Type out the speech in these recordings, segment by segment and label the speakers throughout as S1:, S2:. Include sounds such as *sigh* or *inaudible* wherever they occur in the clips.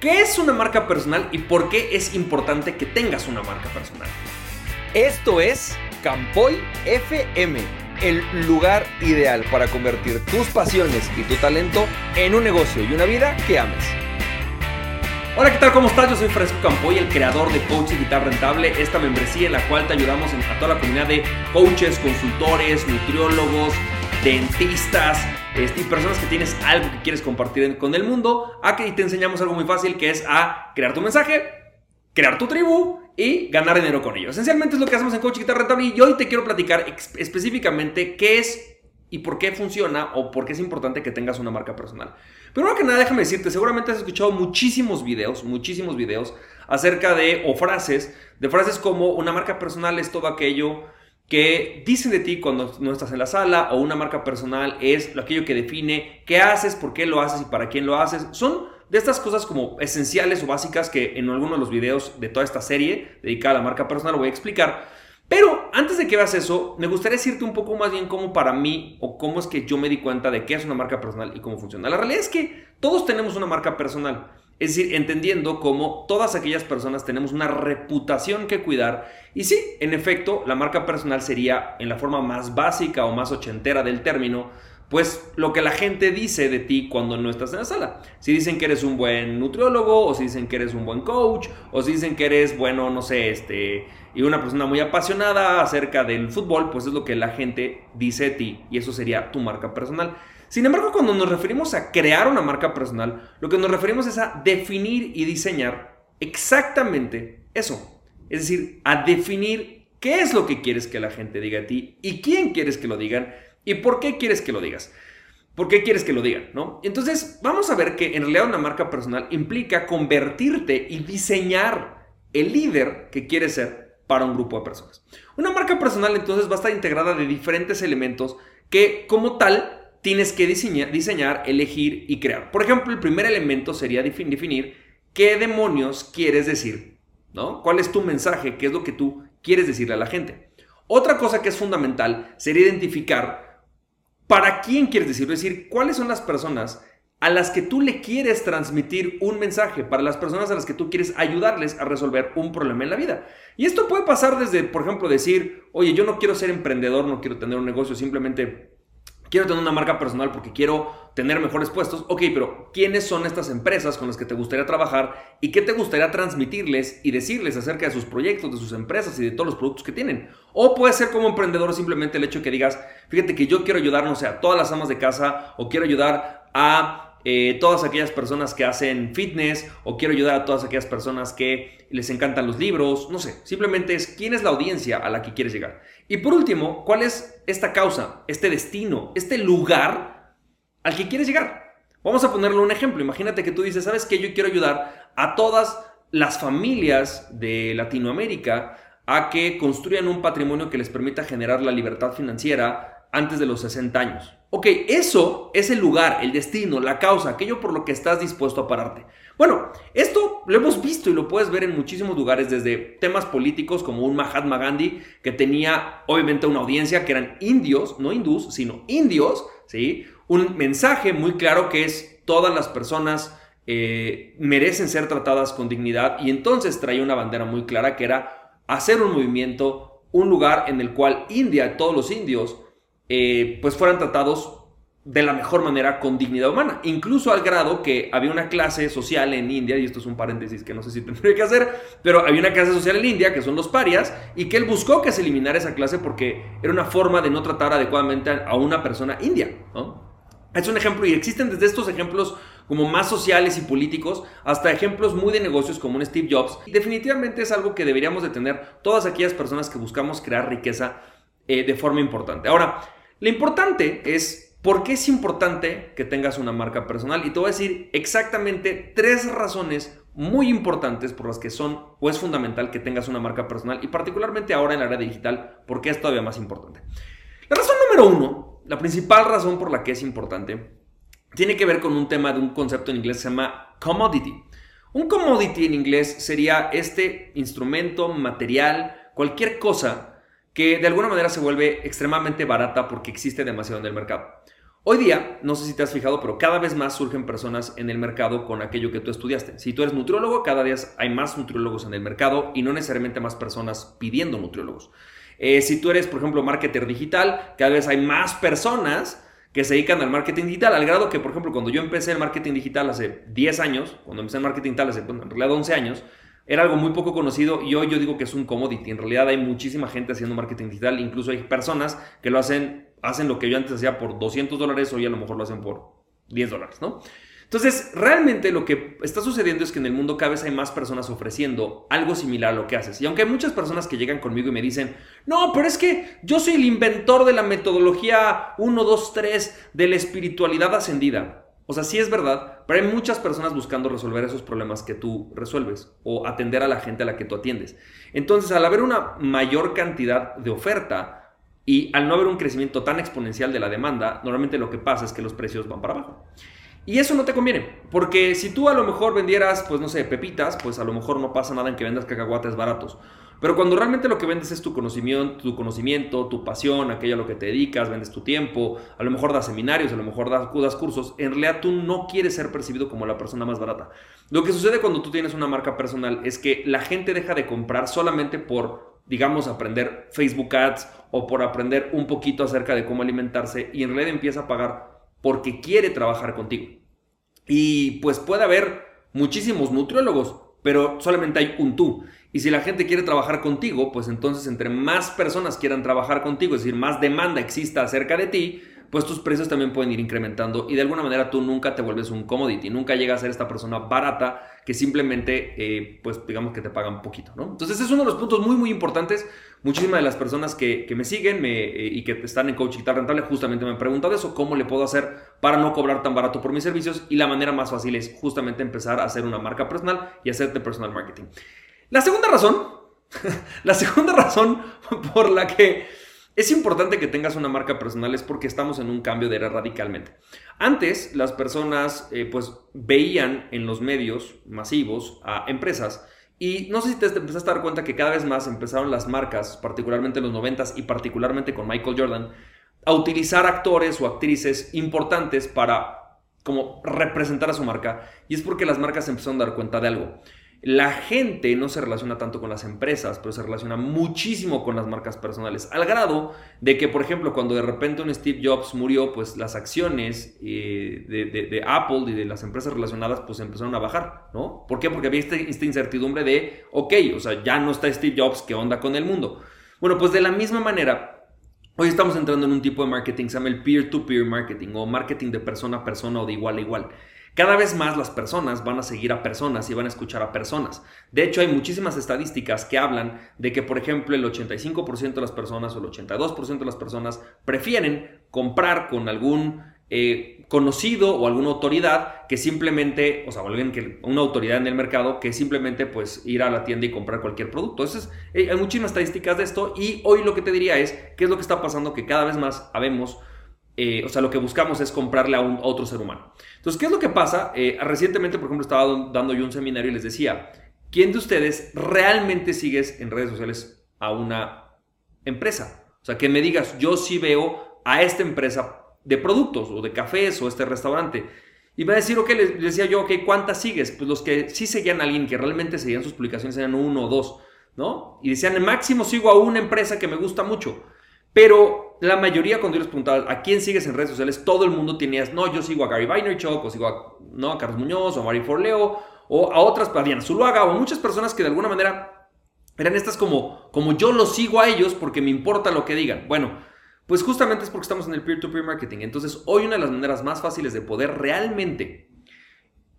S1: ¿Qué es una marca personal y por qué es importante que tengas una marca personal?
S2: Esto es Campoy FM, el lugar ideal para convertir tus pasiones y tu talento en un negocio y una vida que ames.
S1: Hola, ¿qué tal? ¿Cómo estás? Yo soy Francisco Campoy, el creador de Coach Digital Rentable, esta membresía en la cual te ayudamos a toda la comunidad de coaches, consultores, nutriólogos, dentistas, este, y personas que tienes algo que quieres compartir con el mundo, a que te enseñamos algo muy fácil que es a crear tu mensaje, crear tu tribu y ganar dinero con ello. Esencialmente es lo que hacemos en Coach Guitar Rentable y hoy te quiero platicar específicamente qué es y por qué funciona o por qué es importante que tengas una marca personal. Primero que nada, déjame decirte, seguramente has escuchado muchísimos videos, muchísimos videos acerca de o frases, de frases como una marca personal es todo aquello que dicen de ti cuando no estás en la sala o una marca personal es aquello que define qué haces, por qué lo haces y para quién lo haces. Son de estas cosas como esenciales o básicas que en algunos de los videos de toda esta serie dedicada a la marca personal voy a explicar. Pero antes de que veas eso, me gustaría decirte un poco más bien cómo para mí o cómo es que yo me di cuenta de qué es una marca personal y cómo funciona. La realidad es que todos tenemos una marca personal. Es decir, entendiendo cómo todas aquellas personas tenemos una reputación que cuidar. Y sí, en efecto, la marca personal sería, en la forma más básica o más ochentera del término, pues lo que la gente dice de ti cuando no estás en la sala. Si dicen que eres un buen nutriólogo, o si dicen que eres un buen coach, o si dicen que eres, bueno, no sé, este, y una persona muy apasionada acerca del fútbol, pues es lo que la gente dice de ti, y eso sería tu marca personal. Sin embargo, cuando nos referimos a crear una marca personal, lo que nos referimos es a definir y diseñar exactamente eso. Es decir, a definir qué es lo que quieres que la gente diga a ti y quién quieres que lo digan y por qué quieres que lo digas. ¿Por qué quieres que lo digan? ¿no? Entonces, vamos a ver que en realidad una marca personal implica convertirte y diseñar el líder que quieres ser para un grupo de personas. Una marca personal entonces va a estar integrada de diferentes elementos que como tal tienes que diseñar, elegir y crear. Por ejemplo, el primer elemento sería definir qué demonios quieres decir, ¿no? ¿Cuál es tu mensaje? ¿Qué es lo que tú quieres decirle a la gente? Otra cosa que es fundamental sería identificar para quién quieres decirlo, es decir, cuáles son las personas a las que tú le quieres transmitir un mensaje, para las personas a las que tú quieres ayudarles a resolver un problema en la vida. Y esto puede pasar desde, por ejemplo, decir, oye, yo no quiero ser emprendedor, no quiero tener un negocio, simplemente quiero tener una marca personal porque quiero tener mejores puestos. Ok, pero ¿quiénes son estas empresas con las que te gustaría trabajar y qué te gustaría transmitirles y decirles acerca de sus proyectos, de sus empresas y de todos los productos que tienen? O puede ser como emprendedor simplemente el hecho que digas, fíjate que yo quiero ayudar, no sé, a todas las amas de casa o quiero ayudar a eh, todas aquellas personas que hacen fitness o quiero ayudar a todas aquellas personas que les encantan los libros, no sé, simplemente es quién es la audiencia a la que quieres llegar. Y por último, ¿cuál es esta causa, este destino, este lugar al que quieres llegar? Vamos a ponerle un ejemplo. Imagínate que tú dices, ¿sabes qué? Yo quiero ayudar a todas las familias de Latinoamérica a que construyan un patrimonio que les permita generar la libertad financiera antes de los 60 años. Ok, eso es el lugar, el destino, la causa, aquello por lo que estás dispuesto a pararte. Bueno, esto lo hemos visto y lo puedes ver en muchísimos lugares, desde temas políticos como un Mahatma Gandhi, que tenía obviamente una audiencia que eran indios, no hindús, sino indios, ¿sí? Un mensaje muy claro que es todas las personas eh, merecen ser tratadas con dignidad y entonces traía una bandera muy clara que era hacer un movimiento, un lugar en el cual India, todos los indios, eh, pues fueran tratados de la mejor manera con dignidad humana. Incluso al grado que había una clase social en India, y esto es un paréntesis que no sé si *laughs* tendría que hacer, pero había una clase social en India que son los parias, y que él buscó que se eliminara esa clase porque era una forma de no tratar adecuadamente a una persona india. Es un ejemplo, y existen desde estos ejemplos como más sociales y políticos, hasta ejemplos muy de negocios como un Steve Jobs. Definitivamente es algo que deberíamos de tener todas aquellas personas que buscamos crear riqueza eh, de forma importante. Ahora, lo importante es por qué es importante que tengas una marca personal y te voy a decir exactamente tres razones muy importantes por las que son o es fundamental que tengas una marca personal y particularmente ahora en la área digital, porque es todavía más importante. La razón número uno, la principal razón por la que es importante, tiene que ver con un tema de un concepto en inglés que se llama commodity. Un commodity en inglés sería este instrumento, material, cualquier cosa que de alguna manera se vuelve extremadamente barata porque existe demasiado en el mercado. Hoy día, no sé si te has fijado, pero cada vez más surgen personas en el mercado con aquello que tú estudiaste. Si tú eres nutriólogo, cada día hay más nutriólogos en el mercado y no necesariamente más personas pidiendo nutriólogos. Eh, si tú eres, por ejemplo, marketer digital, cada vez hay más personas que se dedican al marketing digital, al grado que, por ejemplo, cuando yo empecé el marketing digital hace 10 años, cuando empecé el marketing digital hace, en realidad 11 años, era algo muy poco conocido y hoy yo digo que es un commodity. En realidad hay muchísima gente haciendo marketing digital, incluso hay personas que lo hacen, hacen lo que yo antes hacía por 200 dólares, hoy a lo mejor lo hacen por 10 dólares, ¿no? Entonces, realmente lo que está sucediendo es que en el mundo cada vez hay más personas ofreciendo algo similar a lo que haces. Y aunque hay muchas personas que llegan conmigo y me dicen, no, pero es que yo soy el inventor de la metodología 1, 2, 3 de la espiritualidad ascendida. O sea, sí es verdad, pero hay muchas personas buscando resolver esos problemas que tú resuelves o atender a la gente a la que tú atiendes. Entonces, al haber una mayor cantidad de oferta y al no haber un crecimiento tan exponencial de la demanda, normalmente lo que pasa es que los precios van para abajo. Y eso no te conviene, porque si tú a lo mejor vendieras, pues no sé, pepitas, pues a lo mejor no pasa nada en que vendas cacahuates baratos. Pero cuando realmente lo que vendes es tu conocimiento, tu conocimiento, tu pasión, aquello a lo que te dedicas, vendes tu tiempo, a lo mejor das seminarios, a lo mejor das, das cursos, en realidad tú no quieres ser percibido como la persona más barata. Lo que sucede cuando tú tienes una marca personal es que la gente deja de comprar solamente por, digamos, aprender Facebook Ads o por aprender un poquito acerca de cómo alimentarse y en realidad empieza a pagar porque quiere trabajar contigo. Y pues puede haber muchísimos nutriólogos, pero solamente hay un tú. Y si la gente quiere trabajar contigo, pues entonces entre más personas quieran trabajar contigo, es decir, más demanda exista acerca de ti, pues tus precios también pueden ir incrementando y de alguna manera tú nunca te vuelves un commodity, nunca llegas a ser esta persona barata que simplemente, eh, pues digamos que te pagan poquito, ¿no? Entonces es uno de los puntos muy, muy importantes. Muchísimas de las personas que, me siguen eh, y que están en Coaching Tal Rentable justamente me han preguntado eso, cómo le puedo hacer para no cobrar tan barato por mis servicios y la manera más fácil es justamente empezar a hacer una marca personal y hacerte personal marketing. La segunda razón, *laughs* la segunda razón por la que es importante que tengas una marca personal es porque estamos en un cambio de era radicalmente. Antes las personas eh, pues veían en los medios masivos a empresas y no sé si te empezaste a dar cuenta que cada vez más empezaron las marcas, particularmente en los 90 y particularmente con Michael Jordan, a utilizar actores o actrices importantes para como representar a su marca y es porque las marcas empezaron a dar cuenta de algo. La gente no se relaciona tanto con las empresas, pero se relaciona muchísimo con las marcas personales, al grado de que, por ejemplo, cuando de repente un Steve Jobs murió, pues las acciones eh, de, Apple y de las empresas relacionadas, pues empezaron a bajar, ¿no? ¿Por qué? Porque había este, esta incertidumbre de, ok, o sea, ya no está Steve Jobs, ¿qué onda con el mundo? Bueno, pues de la misma manera, hoy estamos entrando en un tipo de marketing, se llama el peer-to-peer -peer marketing o marketing de persona a persona o de igual a igual. Cada vez más las personas van a seguir a personas y van a escuchar a personas. De hecho, hay muchísimas estadísticas que hablan de que, por ejemplo, el 85% de las personas o el 82% de las personas prefieren comprar con algún eh, conocido o alguna autoridad que simplemente, o sea, alguien que, una autoridad en el mercado que simplemente pues ir a la tienda y comprar cualquier producto. Entonces, eh, hay muchísimas estadísticas de esto y hoy lo que te diría es qué es lo que está pasando que cada vez más habemos eh, o sea, lo que buscamos es comprarle a, un, otro ser humano. Entonces, ¿qué es lo que pasa? Eh, recientemente, por ejemplo, estaba dando yo un seminario y les decía, ¿quién de ustedes realmente sigues en redes sociales a una empresa? O sea, que me digas, yo sí veo a esta empresa de productos o de cafés o este restaurante. Y va a decir, ok, les decía yo, ok, ¿cuántas sigues? Pues los que sí seguían a alguien, que realmente seguían sus publicaciones eran uno o dos, ¿no? Y decían, el máximo sigo a una empresa que me gusta mucho. Pero la mayoría, cuando yo les preguntaba a quién sigues en redes sociales, todo el mundo tenía, no, yo sigo a Gary Vaynerchuk, o sigo a, no, a Carlos Muñoz, o a Mari Forleo, o a otras, a Diana Zuluaga, o muchas personas que de alguna manera eran estas como, como yo los sigo a ellos porque me importa lo que digan. Bueno, pues justamente es porque estamos en el peer-to-peer -peer marketing. Entonces, hoy una de las maneras más fáciles de poder realmente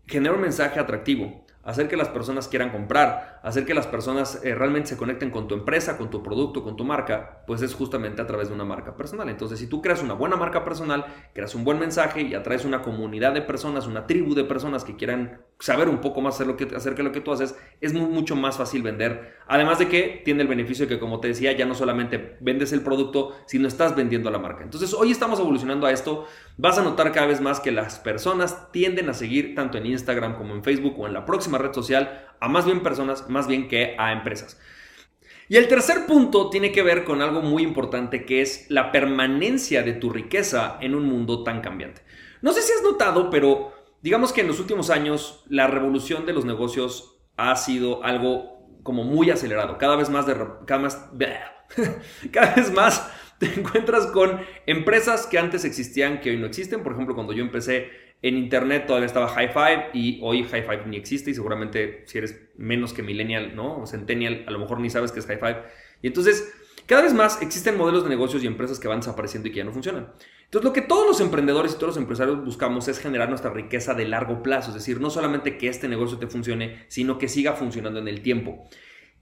S1: generar un mensaje atractivo hacer que las personas quieran comprar, hacer que las personas eh, realmente se conecten con tu empresa, con tu producto, con tu marca, pues es justamente a través de una marca personal. Entonces, si tú creas una buena marca personal, creas un buen mensaje y atraes una comunidad de personas, una tribu de personas que quieran saber un poco más acerca de lo que tú haces, es mucho más fácil vender. Además de que tiene el beneficio de que, como te decía, ya no solamente vendes el producto, sino estás vendiendo la marca. Entonces, hoy estamos evolucionando a esto. Vas a notar cada vez más que las personas tienden a seguir tanto en Instagram como en Facebook o en la próxima red social a más bien personas, más bien que a empresas. Y el tercer punto tiene que ver con algo muy importante que es la permanencia de tu riqueza en un mundo tan cambiante. No sé si has notado, pero digamos que en los últimos años la revolución de los negocios ha sido algo como muy acelerado. Cada vez más de cada, *laughs* cada vez más te encuentras con empresas que antes existían que hoy no existen. Por ejemplo, cuando yo empecé en internet todavía estaba High Five y hoy High Five ni existe y seguramente si eres menos que millennial, ¿no? O centennial, a lo mejor ni sabes qué es High Five. Y entonces, cada vez más existen modelos de negocios y empresas que van desapareciendo y que ya no funcionan. Entonces, lo que todos los emprendedores y todos los empresarios buscamos es generar nuestra riqueza de largo plazo, es decir, no solamente que este negocio te funcione, sino que siga funcionando en el tiempo.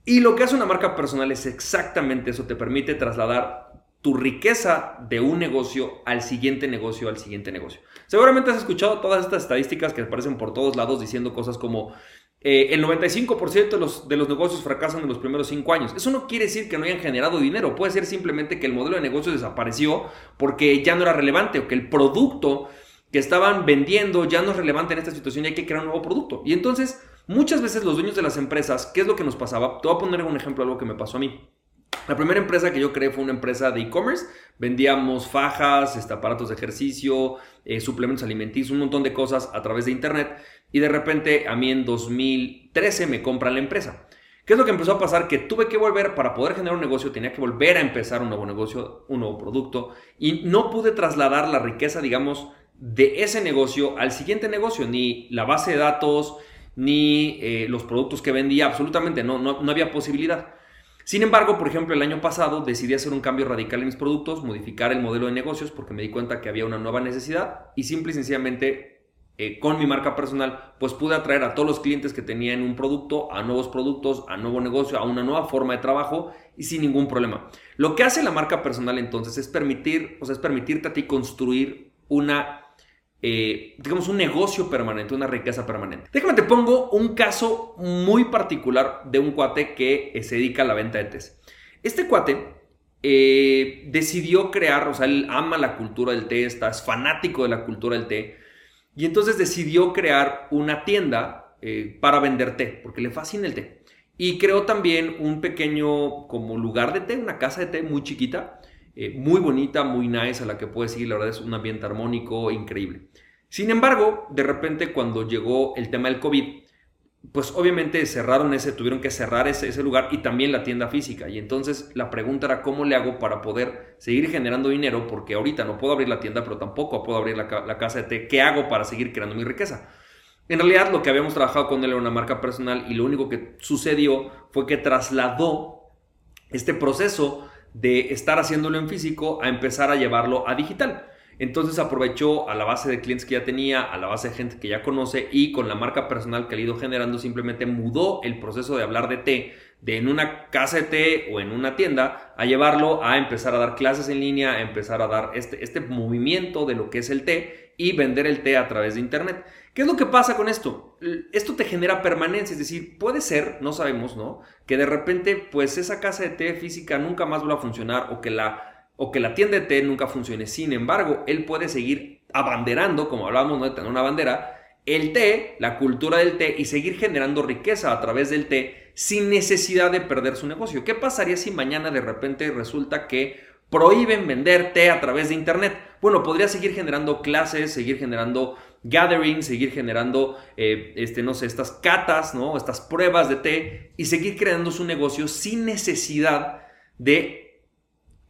S1: Y lo que hace una marca personal es exactamente eso, te permite trasladar tu riqueza de un negocio al siguiente negocio, al siguiente negocio. Seguramente has escuchado todas estas estadísticas que aparecen por todos lados diciendo cosas como eh, el 95% de los, de los negocios fracasan en los primeros 5 años. Eso no quiere decir que no hayan generado dinero, puede ser simplemente que el modelo de negocio desapareció porque ya no era relevante o que el producto que estaban vendiendo ya no es relevante en esta situación y hay que crear un nuevo producto. Y entonces, muchas veces los dueños de las empresas, ¿qué es lo que nos pasaba? Te voy a poner un ejemplo algo que me pasó a mí. La primera empresa que yo creé fue una empresa de e-commerce. Vendíamos fajas, este, aparatos de ejercicio, eh, suplementos alimenticios, un montón de cosas a través de internet. Y de repente a mí en 2013 me compran la empresa. ¿Qué es lo que empezó a pasar? Que tuve que volver, para poder generar un negocio, tenía que volver a empezar un nuevo negocio, un nuevo producto. Y no pude trasladar la riqueza, digamos, de ese negocio al siguiente negocio. Ni la base de datos, ni eh, los productos que vendía, absolutamente no, no, no había posibilidad. Sin embargo, por ejemplo, el año pasado decidí hacer un cambio radical en mis productos, modificar el modelo de negocios porque me di cuenta que había una nueva necesidad y simple y sencillamente eh, con mi marca personal, pues pude atraer a todos los clientes que tenía en un producto, a nuevos productos, a nuevo negocio, a una nueva forma de trabajo y sin ningún problema. Lo que hace la marca personal entonces es permitir, o sea, es permitirte a ti construir una eh, digamos, un negocio permanente, una riqueza permanente. Déjame te pongo un caso muy particular de un cuate que eh, se dedica a la venta de tés. Este cuate eh, decidió crear, o sea, él ama la cultura del té, está, es fanático de la cultura del té, y entonces decidió crear una tienda para vender té, porque le fascina el té. Y creó también un pequeño como lugar de té, una casa de té muy chiquita, eh, muy bonita, muy nice, a la que puedes ir, la verdad es un ambiente armónico increíble. Sin embargo, de repente cuando llegó el tema del COVID, pues obviamente cerraron ese, tuvieron que cerrar ese, lugar y también la tienda física. Y entonces la pregunta era cómo le hago para poder seguir generando dinero, porque ahorita no puedo abrir la tienda, pero tampoco puedo abrir la, la casa de té. ¿Qué hago para seguir creando mi riqueza? En realidad lo que habíamos trabajado con él era una marca personal y lo único que sucedió fue que trasladó este proceso de estar haciéndolo en físico a empezar a llevarlo a digital. Entonces aprovechó a la base de clientes que ya tenía, a la base de gente que ya conoce y con la marca personal que ha ido generando simplemente mudó el proceso de hablar de té de en una casa de té o en una tienda a llevarlo a empezar a dar clases en línea, a empezar a dar este, este movimiento de lo que es el té y vender el té a través de internet. ¿Qué es lo que pasa con esto? Esto te genera permanencia, es decir, puede ser, no sabemos, ¿no? Que de repente, pues esa casa de té física nunca más vuelva a funcionar o que la, o que la tienda de té nunca funcione. Sin embargo, él puede seguir abanderando, como hablábamos, ¿no? De tener una bandera, el té, la cultura del té y seguir generando riqueza a través del té sin necesidad de perder su negocio. ¿Qué pasaría si mañana de repente resulta que prohíben vender té a través de internet? Bueno, podría seguir generando clases, seguir generando gathering, seguir generando, eh, este, no sé, estas catas, ¿no? Estas pruebas de té y seguir creando su negocio sin necesidad de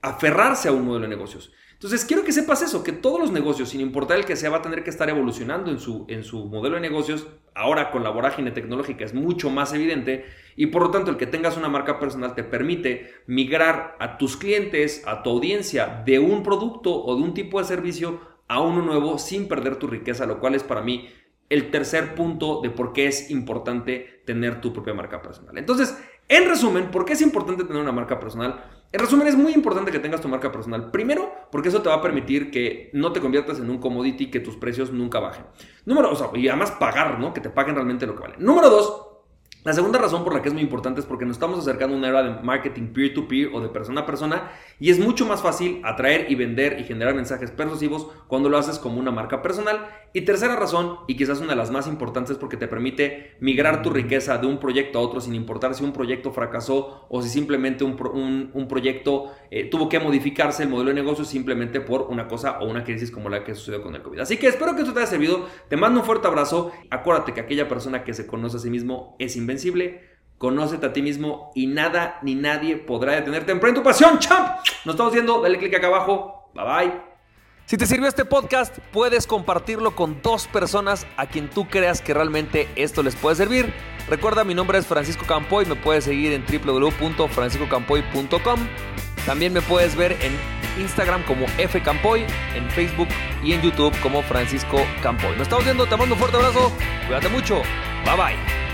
S1: aferrarse a un modelo de negocios. Entonces, quiero que sepas eso, que todos los negocios, sin importar el que sea, va a tener que estar evolucionando en su, en su modelo de negocios. Ahora con la vorágine tecnológica es mucho más evidente y por lo tanto el que tengas una marca personal te permite migrar a tus clientes, a tu audiencia de un producto o de un tipo de servicio a uno nuevo sin perder tu riqueza, lo cual es para mí el tercer punto de por qué es importante tener tu propia marca personal. Entonces, en resumen, ¿por qué es importante tener una marca personal? En resumen, es muy importante que tengas tu marca personal. Primero, porque eso te va a permitir que no te conviertas en un commodity, que tus precios nunca bajen. Número, o sea, y además pagar, ¿no? Que te paguen realmente lo que vale. Número dos, La segunda razón por la que es muy importante es porque nos estamos acercando a una era de marketing peer-to-peer o de persona a persona y es mucho más fácil atraer y vender y generar mensajes persuasivos cuando lo haces como una marca personal. Y tercera razón, y quizás una de las más importantes, es porque te permite migrar tu riqueza de un proyecto a otro sin importar si un proyecto fracasó o si simplemente un, proyecto eh, tuvo que modificarse el modelo de negocio simplemente por una cosa o una crisis como la que sucedió con el COVID. Así que espero que esto te haya servido. Te mando un fuerte abrazo. Acuérdate que aquella persona que se conoce a sí mismo es invencible. Conócete a ti mismo y nada ni nadie podrá detenerte. Emprende tu pasión, champ. Nos estamos viendo. Dale click acá abajo. Bye bye.
S2: Si te sirvió este podcast, puedes compartirlo con dos personas a quien tú creas que realmente esto les puede servir. Recuerda, mi nombre es Francisco Campoy, me puedes seguir en www.franciscocampoy.com. También me puedes ver en Instagram como fcampoy, en Facebook y en YouTube como Francisco Campoy. Nos estamos viendo, te mando un fuerte abrazo, cuídate mucho, bye bye.